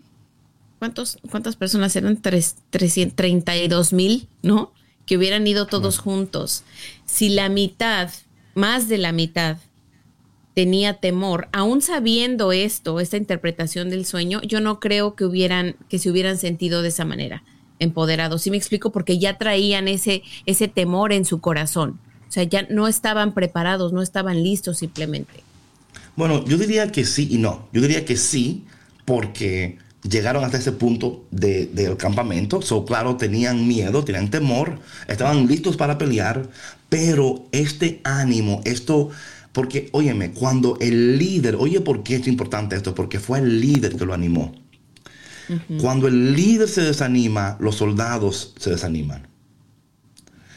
Speaker 3: ¿cuántos, ¿cuántas personas eran? Tres, 332 mil, ¿no? Que hubieran ido todos juntos. Si la mitad, más de la mitad, tenía temor, aún sabiendo esto, esta interpretación del sueño, yo no creo que hubieran, que se hubieran sentido de esa manera, empoderados. Sí me explico, porque ya traían ese, ese temor en su corazón. O sea, ya no estaban preparados, no estaban listos simplemente.
Speaker 2: Bueno, yo diría que sí y no. Yo diría que sí, porque llegaron hasta ese punto de- del campamento. So, claro, tenían miedo, tenían temor, estaban listos para pelear, pero este ánimo, esto, porque, óyeme, cuando el líder, oye, ¿por qué es importante esto? Porque fue el líder que lo animó. Cuando el líder se desanima, los soldados se desaniman.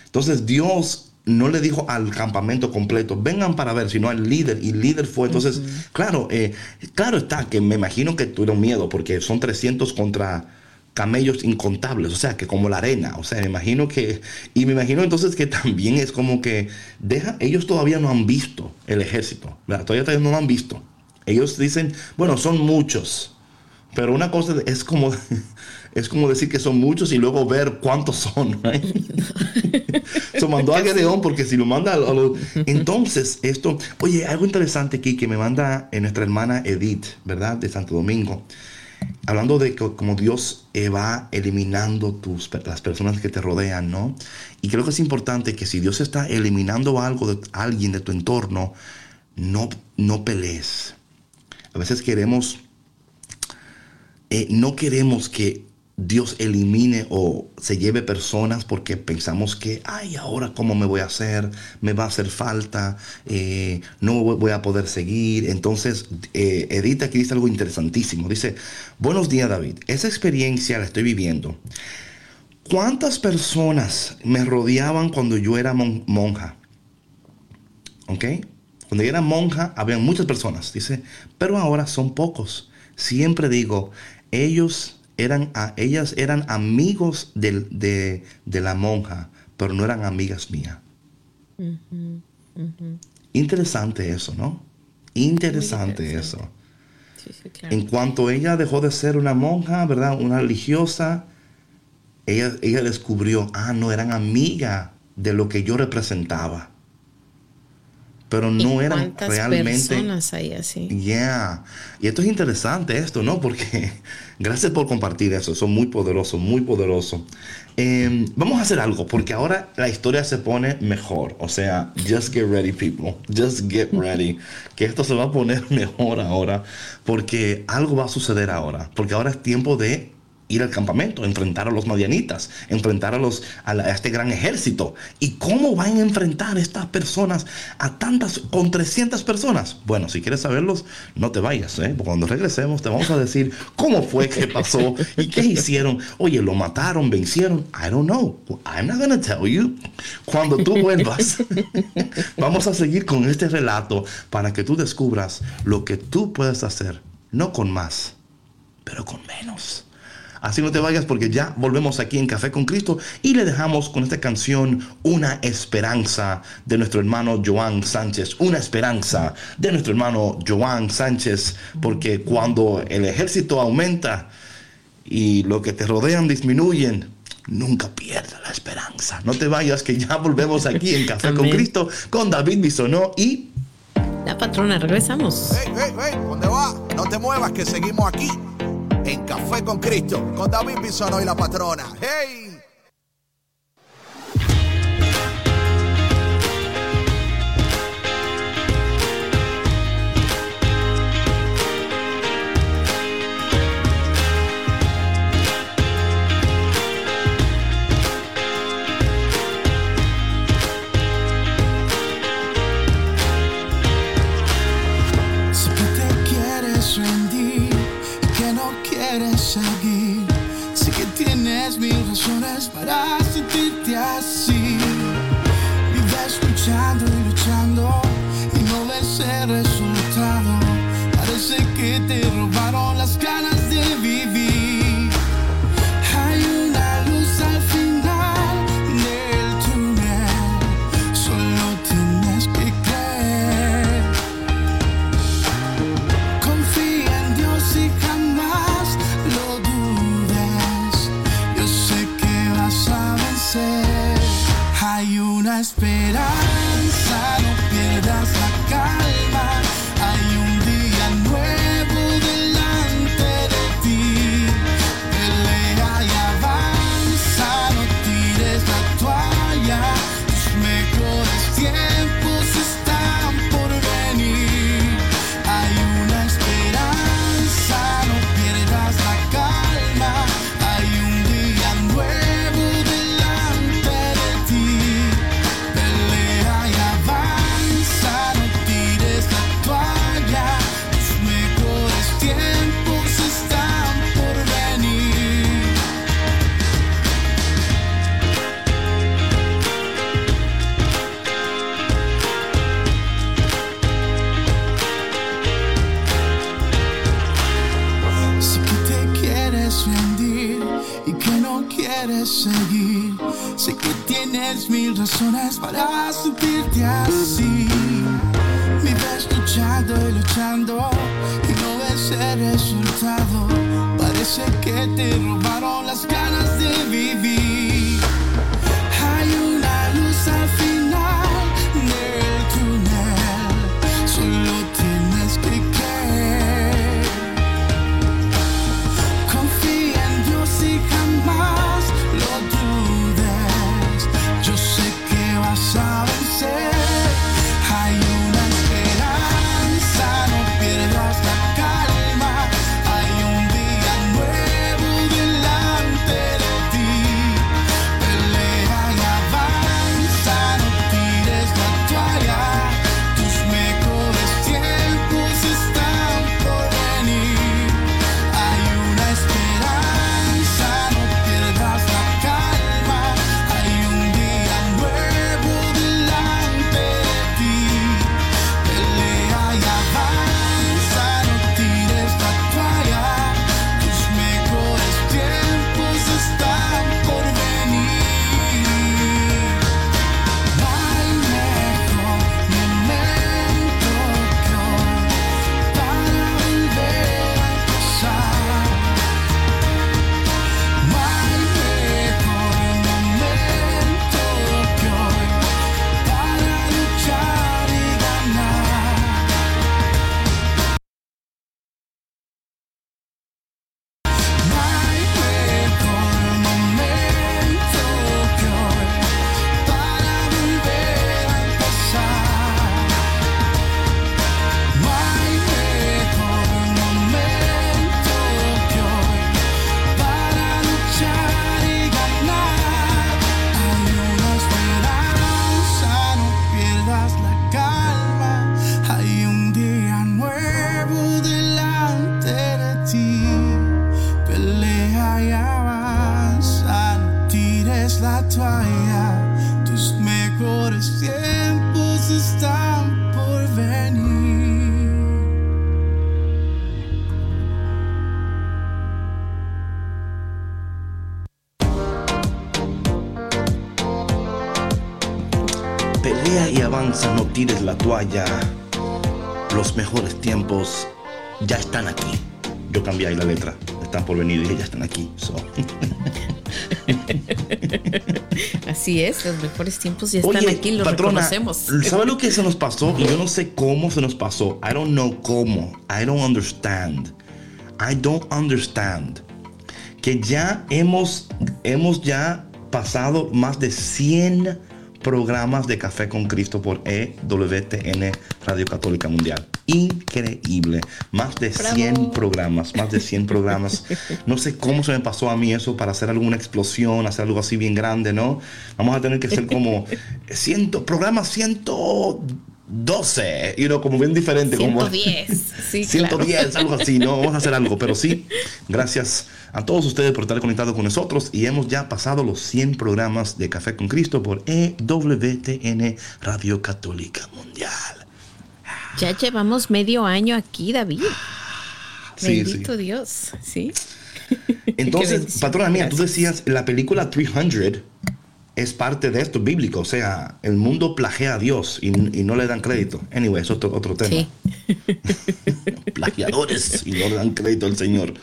Speaker 2: Entonces Dios no le dijo al campamento completo, vengan para ver, sino al líder. Y el líder fue. Entonces, claro, eh, claro está que me imagino que tuvieron miedo porque son 300 contra camellos incontables, o sea, que como la arena, o sea, me imagino que, y me imagino entonces que también es como que, deja, ellos todavía no han visto el ejército, ¿verdad? todavía, no lo han visto. Ellos dicen, bueno, son muchos, pero una cosa es como, (laughs) es como decir que son muchos y luego ver cuántos son. (laughs) right? Se mandó a Gedeón porque si lo manda a lo- Entonces, esto, oye, algo interesante aquí que me manda eh, nuestra hermana Edith, ¿verdad? De Santo Domingo. Hablando de co- cómo Dios eh, va eliminando tus, las personas que te rodean, ¿no? Y creo que es importante que si Dios está eliminando algo de alguien de tu entorno, no, no pelees. A veces queremos eh, no queremos que Dios elimine o se lleve personas porque pensamos que, ay, ahora cómo me voy a hacer, me va a hacer falta, eh, no voy a poder seguir. Entonces, eh, Edith aquí dice algo interesantísimo. Dice, buenos días David, esa experiencia la estoy viviendo. ¿Cuántas personas me rodeaban cuando yo era mon- monja? ¿Ok? Cuando yo era monja, había muchas personas, dice, pero ahora son pocos. Siempre digo, ellos eran, a, ellas eran amigos del- de, de la monja, pero no eran amigas mías. Interesante eso, ¿no? Interesante,
Speaker 3: interesante.
Speaker 2: eso.
Speaker 3: Sí, sí, claro.
Speaker 2: En cuanto ella dejó de ser una monja, ¿verdad? Una religiosa, ella, ella descubrió, ah, no, eran amigas de lo que yo representaba. Pero
Speaker 3: ¿Y
Speaker 2: no eran
Speaker 3: cuántas
Speaker 2: realmente...
Speaker 3: personas hay así?
Speaker 2: Yeah. Y esto es interesante, esto, ¿no? Porque (laughs) gracias por compartir eso. Son muy poderosos, muy poderosos. Eh, vamos a hacer algo, porque ahora la historia se pone mejor. O sea, just get ready, people. Just get ready. Que esto se va a poner (laughs) mejor ahora, porque algo va a suceder ahora. Porque ahora es tiempo de ir al campamento, enfrentar a los madianitas, enfrentar a, los, a, la- a este gran ejército. ¿Y cómo van a enfrentar estas personas a tantas, con 300 personas? Bueno, si quieres saberlos, no te vayas, ¿eh? Cuando regresemos te vamos a decir cómo fue que pasó y qué hicieron. Oye, lo mataron, vencieron. I don't know. I'm not gonna tell you. Cuando tú vuelvas, (laughs) vamos a seguir con este relato para que tú descubras lo que tú puedes hacer, no con más, pero con menos. Así no te vayas porque ya volvemos aquí en Café con Cristo y le dejamos con esta canción una esperanza de nuestro hermano Joan Sánchez, una esperanza de nuestro hermano Joan Sánchez, porque cuando el ejército aumenta y lo que te rodean disminuyen, nunca pierdas la esperanza. No te vayas que ya volvemos aquí en Café con. Cristo con David Bisonó y
Speaker 3: La patrona, regresamos.
Speaker 1: Hey, hey, hey, ¿dónde va? No te muevas, que seguimos aquí
Speaker 5: en Café con Cristo, con David Bisonó y la patrona. ¡Hey!
Speaker 1: y que no quieres seguir. Sé que tienes mil razones para sentirte así. Vives luchando y luchando y no ves el resultado. Parece que te robaron las ganas de vivir.
Speaker 2: los mejores tiempos ya están aquí. Yo cambié ahí la letra. Están por venir y ya están aquí. (laughs)
Speaker 3: Así es, los mejores tiempos ya están aquí, los
Speaker 2: patrona,
Speaker 3: reconocemos.
Speaker 2: ¿Sabes lo que se nos pasó? Y yo no sé cómo se nos pasó. I don't know cómo. I don't understand. I don't understand. Que ya hemos, hemos ya pasado más de 100 programas de Café con Cristo por EWTN Radio Católica Mundial. Increíble. Más de 100
Speaker 3: Bravo.
Speaker 2: programas, más de 100 programas. No sé cómo se me pasó a mí eso para hacer alguna explosión, hacer algo así bien grande, ¿no? Vamos a tener que hacer como 100, programas 112, you know, como bien diferente. como-
Speaker 3: 110. (laughs) Sí, claro.
Speaker 2: 110, algo así, no vamos a hacer algo, pero sí, gracias a todos ustedes por estar conectados con nosotros y hemos ya pasado los 100 programas de Café con Cristo por EWTN Radio Católica Mundial.
Speaker 3: Ya llevamos medio año aquí, David.
Speaker 2: Sí,
Speaker 3: Bendito
Speaker 2: sí.
Speaker 3: Dios. Sí. (laughs)
Speaker 2: Entonces, patrona mía, tú decías, la película 300 es parte de esto bíblico, o sea, el mundo plagia a Dios y, y no le dan crédito. Anyway, es otro, otro tema.
Speaker 3: Sí. (laughs)
Speaker 2: plagiadores y no le dan crédito al Señor.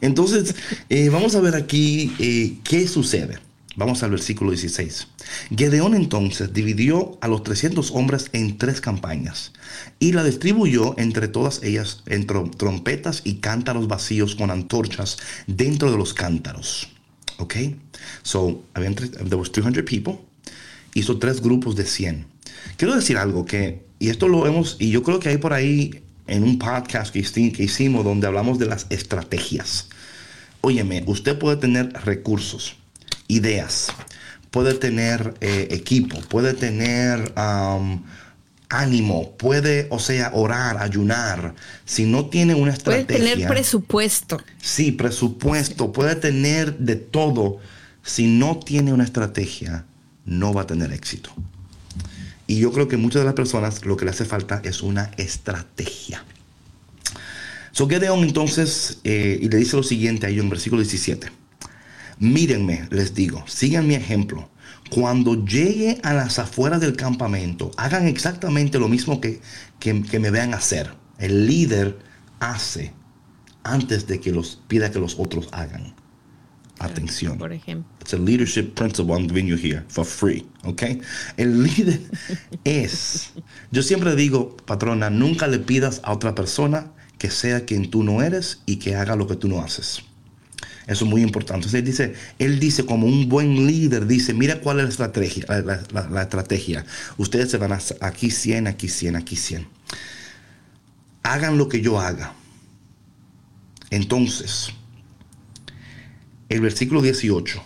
Speaker 2: Entonces, eh, vamos a ver aquí eh, qué sucede. Vamos al versículo 16. Gedeón entonces dividió a los 300 hombres en tres campañas y la distribuyó entre todas ellas en trom- trompetas y cántaros vacíos con antorchas dentro de los cántaros. ¿Ok? So, habían there was 300 people. Hizo tres grupos de 100. Quiero decir algo que, y esto lo hemos, y yo creo que hay por ahí en un podcast que, que hicimos donde hablamos de las estrategias. Óyeme, usted puede tener recursos, ideas, puede tener eh, equipo, puede tener um, ánimo, puede, o sea, orar, ayunar. Si no tiene una
Speaker 3: Puede
Speaker 2: estrategia,
Speaker 3: tener presupuesto.
Speaker 2: sí, presupuesto, puede tener de todo. Si no tiene una estrategia, no va a tener éxito. Y yo creo que muchas de las personas lo que le hace falta es una estrategia. So Gedeón entonces, eh, y le dice lo siguiente a ellos en versículo 17. Mírenme, les digo, sigan mi ejemplo. Cuando llegue a las afueras del campamento, hagan exactamente lo mismo que, que, que me vean hacer. El líder hace antes de que los pida que los otros hagan. Atención.
Speaker 3: Por ejemplo.
Speaker 2: It's a leadership principle I'm giving you here for free, ¿ok? El líder (laughs) es, yo siempre digo, patrona, nunca le pidas a otra persona que sea quien tú no eres y que haga lo que tú no haces. Eso es muy importante. Entonces él dice, él dice como un buen líder, dice, mira cuál es la estrategia. La, la- la- la estrategia. Ustedes se van a hacer aquí 100, aquí 100, aquí 100. Hagan lo que yo haga. Entonces, el versículo 18.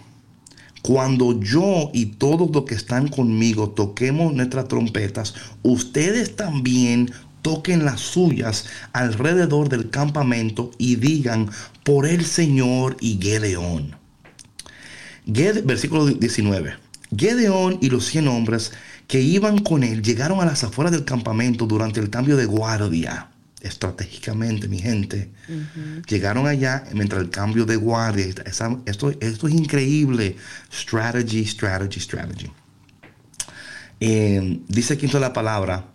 Speaker 2: Cuando yo y todos los que están conmigo toquemos nuestras trompetas, ustedes también toquen las suyas alrededor del campamento y digan por el Señor y Gedeón. Gede- versículo 19. Gedeón y los 100 hombres que iban con él llegaron a las afueras del campamento durante el cambio de guardia. Estratégicamente, mi gente. Llegaron allá mientras el cambio de guardia. Esa- esto, esto es increíble. Strategy, strategy, strategy. Eh, dice quinto la palabra.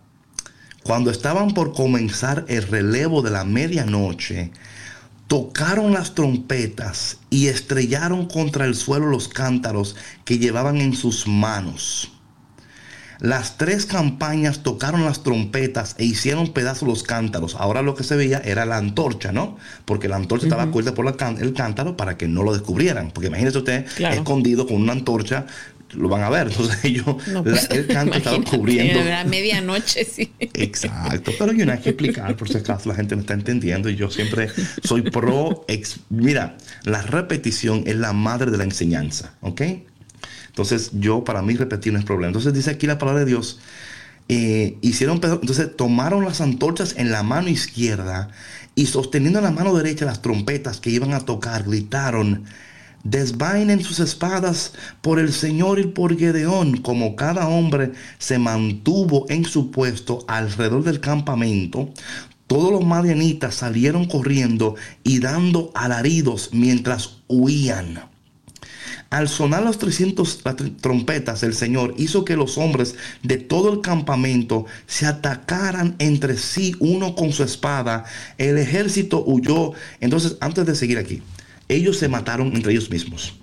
Speaker 2: Cuando estaban por comenzar el relevo de la medianoche, tocaron las trompetas y estrellaron contra el suelo los cántaros que llevaban en sus manos. Las tres campañas tocaron las trompetas e hicieron pedazos los cántaros. Ahora lo que se veía era la antorcha, ¿no? Porque la antorcha estaba cubierta por la can- el cántaro para que no lo descubrieran. Porque imagínese usted
Speaker 3: Claro.
Speaker 2: escondido con una antorcha, lo van a ver. (laughs) Entonces ellos,
Speaker 3: No,
Speaker 2: la-
Speaker 3: pues,
Speaker 2: el cántaro estaba cubriendo.
Speaker 3: A medianoche, sí.
Speaker 2: Exacto, pero yo no hay que explicar, por si acaso la gente no está entendiendo y yo siempre soy pro, ex- mira, la repetición es la madre de la enseñanza, ¿ok? Entonces yo para mí repetir no es problema. Entonces dice aquí la palabra de Dios, eh, hicieron, entonces tomaron las antorchas en la mano izquierda y sosteniendo en la mano derecha las trompetas que iban a tocar, gritaron, desvainen sus espadas por el Señor y por Gedeón, como cada hombre se mantuvo en su puesto alrededor del campamento. Todos los madianitas salieron corriendo y dando alaridos mientras huían. Al sonar los 300 las tr- trompetas, el Señor hizo que los hombres de todo el campamento se atacaran entre sí, uno con su espada. El ejército huyó. Entonces, antes de seguir aquí, ellos se mataron entre ellos mismos.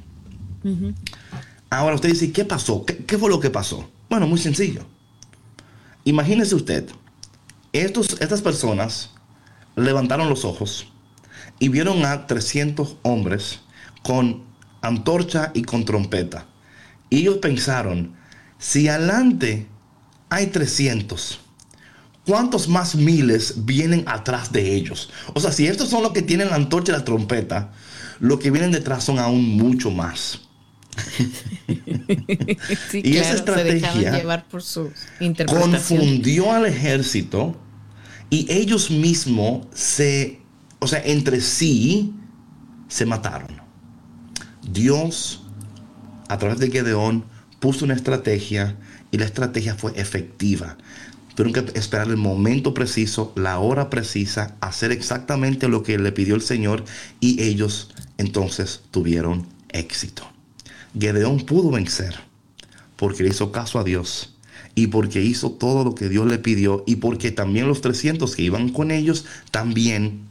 Speaker 2: Ahora usted dice, ¿qué pasó? ¿Qué, qué fue lo que pasó? Bueno, muy sencillo. Imagínese usted, estos, estas personas levantaron los ojos, y vieron a 300 hombres con antorcha y con trompeta. Y ellos pensaron, si adelante hay 300, ¿cuántos más miles vienen atrás de ellos? O sea, si estos son los que tienen la antorcha y la trompeta, los que vienen detrás son aún mucho más. (laughs)
Speaker 3: Sí,
Speaker 2: Y esa
Speaker 3: claro,
Speaker 2: estrategia
Speaker 3: llevar por su interpretación.
Speaker 2: confundió al ejército y ellos mismos se, o sea, entre sí se mataron. Dios, a través de Gedeón, puso una estrategia y la estrategia fue efectiva. Tuvieron que esperar el momento preciso, la hora precisa, hacer exactamente lo que le pidió el Señor y ellos entonces tuvieron éxito. Gedeón pudo vencer porque le hizo caso a Dios y porque hizo todo lo que Dios le pidió y porque también los 300 que iban con ellos también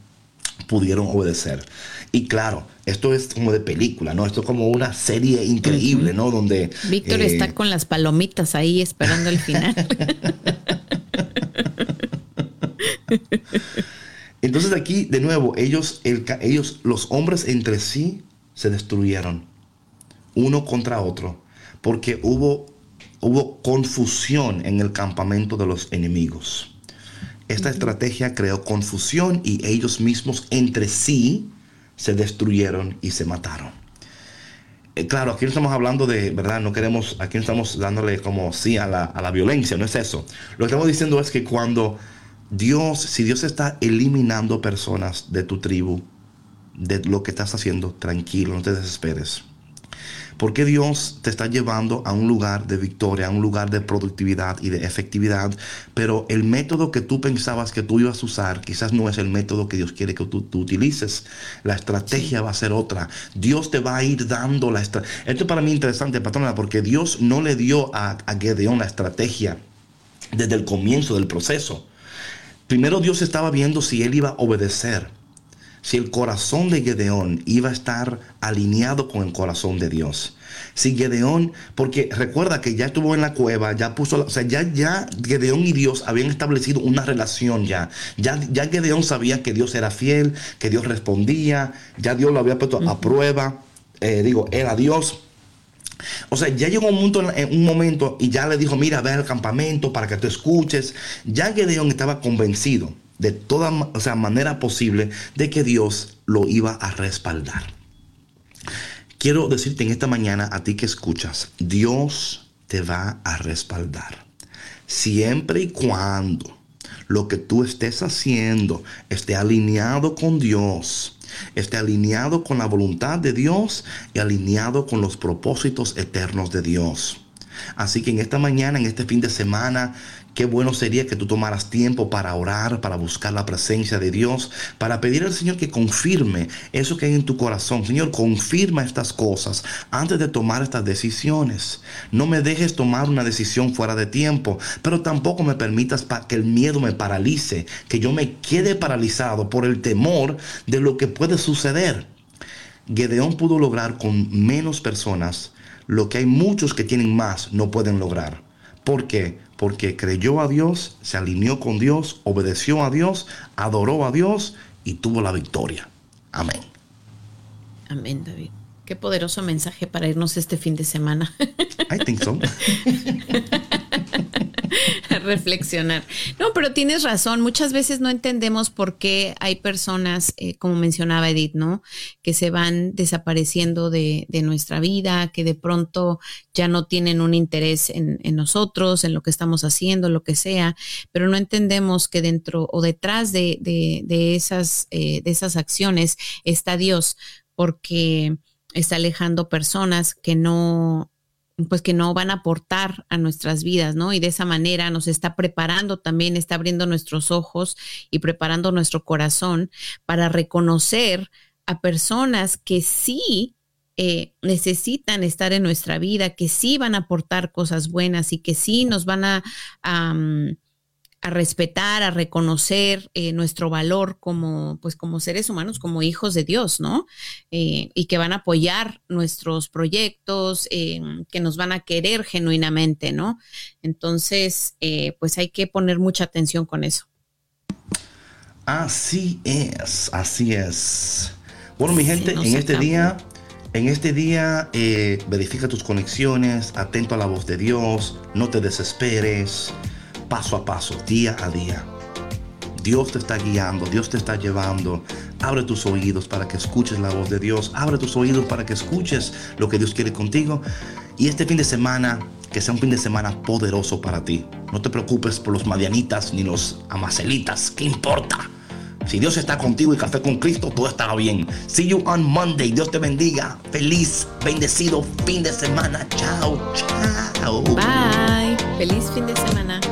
Speaker 2: pudieron obedecer. Y claro, esto es como de película, ¿no? Esto es como una serie increíble, ¿no? Donde...
Speaker 3: Víctor
Speaker 2: eh,
Speaker 3: está con las palomitas ahí esperando el final. (laughs)
Speaker 2: Entonces aquí, de nuevo, ellos, el ellos, los hombres entre sí se destruyeron, uno contra otro, porque hubo, hubo confusión en el campamento de los enemigos. Esta estrategia creó confusión y ellos mismos entre sí se destruyeron y se mataron. Eh, claro, aquí no estamos hablando de, ¿verdad? No queremos, aquí no estamos dándole como sí a la, a la violencia, no es eso. Lo que estamos diciendo es que cuando Dios, si Dios está eliminando personas de tu tribu, de lo que estás haciendo, tranquilo, no te desesperes. Porque Dios te está llevando a un lugar de victoria, a un lugar de productividad y de efectividad, pero el método que tú pensabas que tú ibas a usar quizás no es el método que Dios quiere que tú, tú utilices. La estrategia va a ser otra. Dios te va a ir dando la estrategia. Esto es para mí interesante, patrona, porque Dios no le dio a, a Gedeón la estrategia desde el comienzo del proceso. Primero Dios estaba viendo si él iba a obedecer si el corazón de Gedeón iba a estar alineado con el corazón de Dios. Si Gedeón, porque recuerda que ya estuvo en la cueva, ya puso, o sea, ya, ya Gedeón y Dios habían establecido una relación ya. Ya, ya Gedeón sabía que Dios era fiel, que Dios respondía, ya Dios lo había puesto a prueba, eh, digo, era Dios. O sea, ya llegó un momento, en un momento y ya le dijo, mira, ve al campamento para que tú escuches. Ya Gedeón estaba convencido de toda o sea, manera posible de que Dios lo iba a respaldar. Quiero decirte en esta mañana a ti que escuchas, Dios te va a respaldar. Siempre y cuando lo que tú estés haciendo esté alineado con Dios, esté alineado con la voluntad de Dios y alineado con los propósitos eternos de Dios. Así que en esta mañana, en este fin de semana, qué bueno sería que tú tomaras tiempo para orar, para buscar la presencia de Dios, para pedir al Señor que confirme eso que hay en tu corazón. Señor, confirma estas cosas antes de tomar estas decisiones. No me dejes tomar una decisión fuera de tiempo, pero tampoco me permitas que el miedo me paralice, que yo me quede paralizado por el temor de lo que puede suceder. Gedeón pudo lograr con menos personas lo que hay muchos que tienen más no pueden lograr. ¿Por qué? Porque creyó a Dios, se alineó con Dios, obedeció a Dios, adoró a Dios y tuvo la victoria. Amén.
Speaker 3: Amén, David. Qué poderoso mensaje para irnos este fin de semana
Speaker 2: I think so. (laughs)
Speaker 3: a reflexionar. No, pero tienes razón. Muchas veces no entendemos por qué hay personas, eh, como mencionaba Edith, ¿no? Que se van desapareciendo de, de nuestra vida, que de pronto ya no tienen un interés en, en nosotros, en lo que estamos haciendo, lo que sea, pero no entendemos que dentro o detrás de, de, de esas, eh, de esas acciones está Dios, porque está alejando personas que no, pues que no van a aportar a nuestras vidas, ¿no? Y de esa manera nos está preparando también, está abriendo nuestros ojos y preparando nuestro corazón para reconocer a personas que sí eh, necesitan estar en nuestra vida, que sí van a aportar cosas buenas y que sí nos van a, a, a respetar, a reconocer eh, nuestro valor como, pues, como seres humanos, como hijos de Dios, ¿no? Eh, y que van a apoyar nuestros proyectos, eh, que nos van a querer genuinamente, ¿no? Entonces, pues hay que poner mucha atención con eso.
Speaker 2: Así es, así es. Bueno, mi gente, en este
Speaker 3: acabó.
Speaker 2: día, en este día, eh, verifica tus conexiones, atento a la voz de Dios, no te desesperes, paso a paso, día a día. Dios te está guiando, Dios te está llevando. Abre tus oídos para que escuches la voz de Dios. Abre tus oídos para que escuches lo que Dios quiere contigo. Y este fin de semana, que sea un fin de semana poderoso para ti. No te preocupes por los madianitas ni los amacelitas. ¿Qué importa? Si Dios está contigo y café con Cristo, todo estará bien. See you on Monday. Dios te bendiga. Feliz, bendecido fin de semana. Chao, chao.
Speaker 3: Bye. Feliz fin de semana.